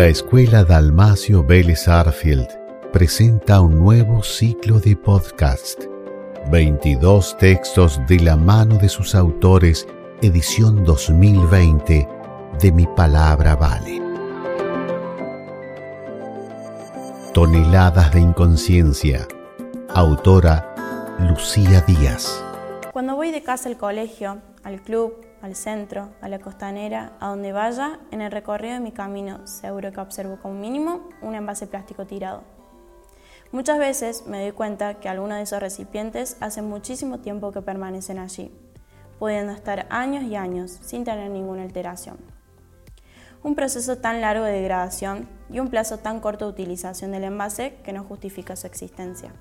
La Escuela Dalmacio Vélez Arfield presenta un nuevo ciclo de podcast. 22 textos de la mano de sus autores, edición 2020 de Mi Palabra Vale. Toneladas de Inconsciencia. Autora Lucía Díaz. Cuando voy de casa al colegio, al club, al centro, a la costanera, a donde vaya, en el recorrido de mi camino seguro que observo como mínimo un envase plástico tirado. Muchas veces me doy cuenta que algunos de esos recipientes hace muchísimo tiempo que permanecen allí, pudiendo estar años y años sin tener ninguna alteración. Un proceso tan largo de degradación y un plazo tan corto de utilización del envase que no justifica su existencia.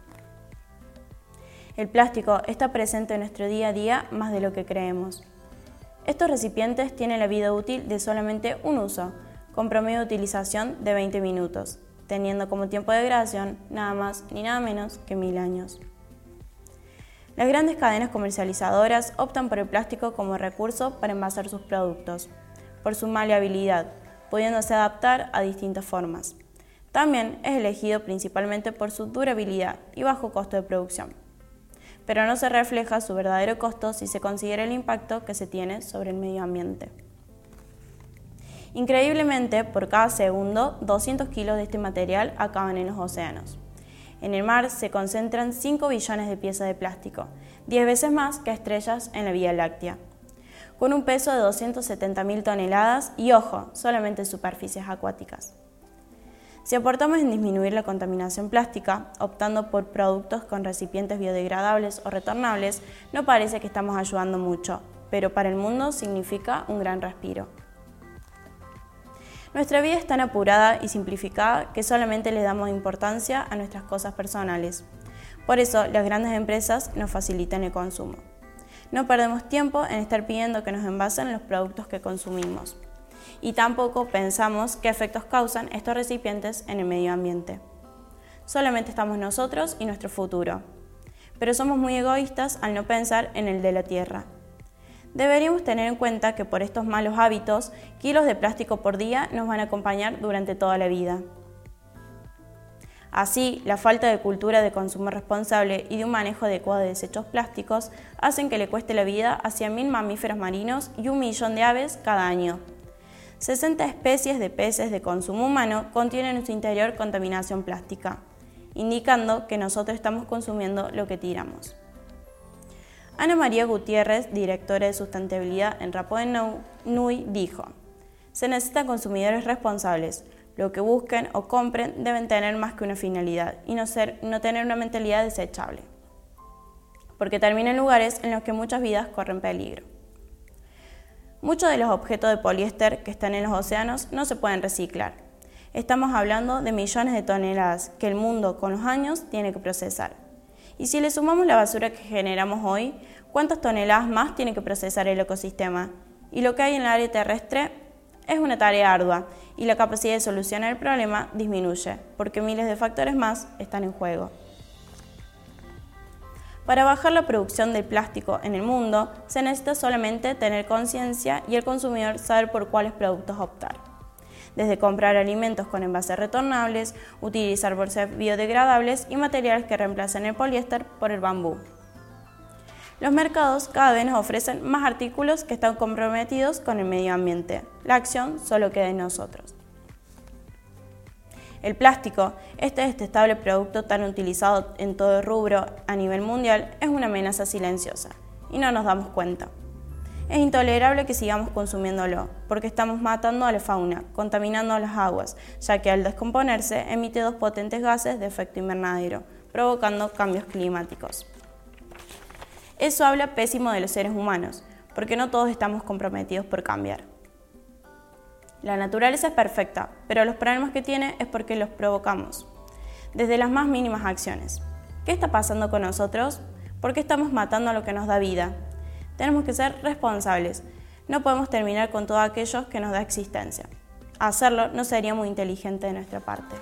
El plástico está presente en nuestro día a día más de lo que creemos. Estos recipientes tienen la vida útil de solamente un uso, con promedio de utilización de 20 minutos, teniendo como tiempo de degradación nada más ni nada menos que mil años. Las grandes cadenas comercializadoras optan por el plástico como recurso para envasar sus productos, por su maleabilidad, pudiéndose adaptar a distintas formas. También es elegido principalmente por su durabilidad y bajo costo de producción pero no se refleja su verdadero costo si se considera el impacto que se tiene sobre el medio ambiente. Increíblemente, por cada segundo, 200 kilos de este material acaban en los océanos. En el mar se concentran 5 billones de piezas de plástico, 10 veces más que estrellas en la Vía Láctea, con un peso de 270.000 toneladas y, ojo, solamente superficies acuáticas. Si aportamos en disminuir la contaminación plástica, optando por productos con recipientes biodegradables o retornables, no parece que estamos ayudando mucho, pero para el mundo significa un gran respiro. Nuestra vida es tan apurada y simplificada que solamente le damos importancia a nuestras cosas personales. Por eso las grandes empresas nos facilitan el consumo. No perdemos tiempo en estar pidiendo que nos envasen los productos que consumimos y tampoco pensamos qué efectos causan estos recipientes en el medio ambiente. Solamente estamos nosotros y nuestro futuro, pero somos muy egoístas al no pensar en el de la Tierra. Deberíamos tener en cuenta que por estos malos hábitos, kilos de plástico por día nos van a acompañar durante toda la vida. Así, la falta de cultura de consumo responsable y de un manejo adecuado de desechos plásticos hacen que le cueste la vida a 100.000 mamíferos marinos y un millón de aves cada año. 60 especies de peces de consumo humano contienen en su interior contaminación plástica, indicando que nosotros estamos consumiendo lo que tiramos. Ana María Gutiérrez, directora de sustentabilidad en Rapo Nui, dijo, se necesitan consumidores responsables. Lo que busquen o compren deben tener más que una finalidad y no, ser, no tener una mentalidad desechable, porque termina en lugares en los que muchas vidas corren peligro. Muchos de los objetos de poliéster que están en los océanos no se pueden reciclar. Estamos hablando de millones de toneladas que el mundo con los años tiene que procesar. Y si le sumamos la basura que generamos hoy, ¿cuántas toneladas más tiene que procesar el ecosistema? Y lo que hay en el área terrestre es una tarea ardua y la capacidad de solucionar el problema disminuye, porque miles de factores más están en juego. Para bajar la producción de plástico en el mundo, se necesita solamente tener conciencia y el consumidor saber por cuáles productos optar. Desde comprar alimentos con envases retornables, utilizar bolsas biodegradables y materiales que reemplacen el poliéster por el bambú. Los mercados cada vez nos ofrecen más artículos que están comprometidos con el medio ambiente. La acción solo queda en nosotros. El plástico, este detestable producto tan utilizado en todo el rubro a nivel mundial, es una amenaza silenciosa y no nos damos cuenta. Es intolerable que sigamos consumiéndolo, porque estamos matando a la fauna, contaminando las aguas, ya que al descomponerse emite dos potentes gases de efecto invernadero, provocando cambios climáticos. Eso habla pésimo de los seres humanos, porque no todos estamos comprometidos por cambiar. La naturaleza es perfecta, pero los problemas que tiene es porque los provocamos, desde las más mínimas acciones. ¿Qué está pasando con nosotros? ¿Por qué estamos matando a lo que nos da vida? Tenemos que ser responsables. No podemos terminar con todo aquello que nos da existencia. Hacerlo no sería muy inteligente de nuestra parte.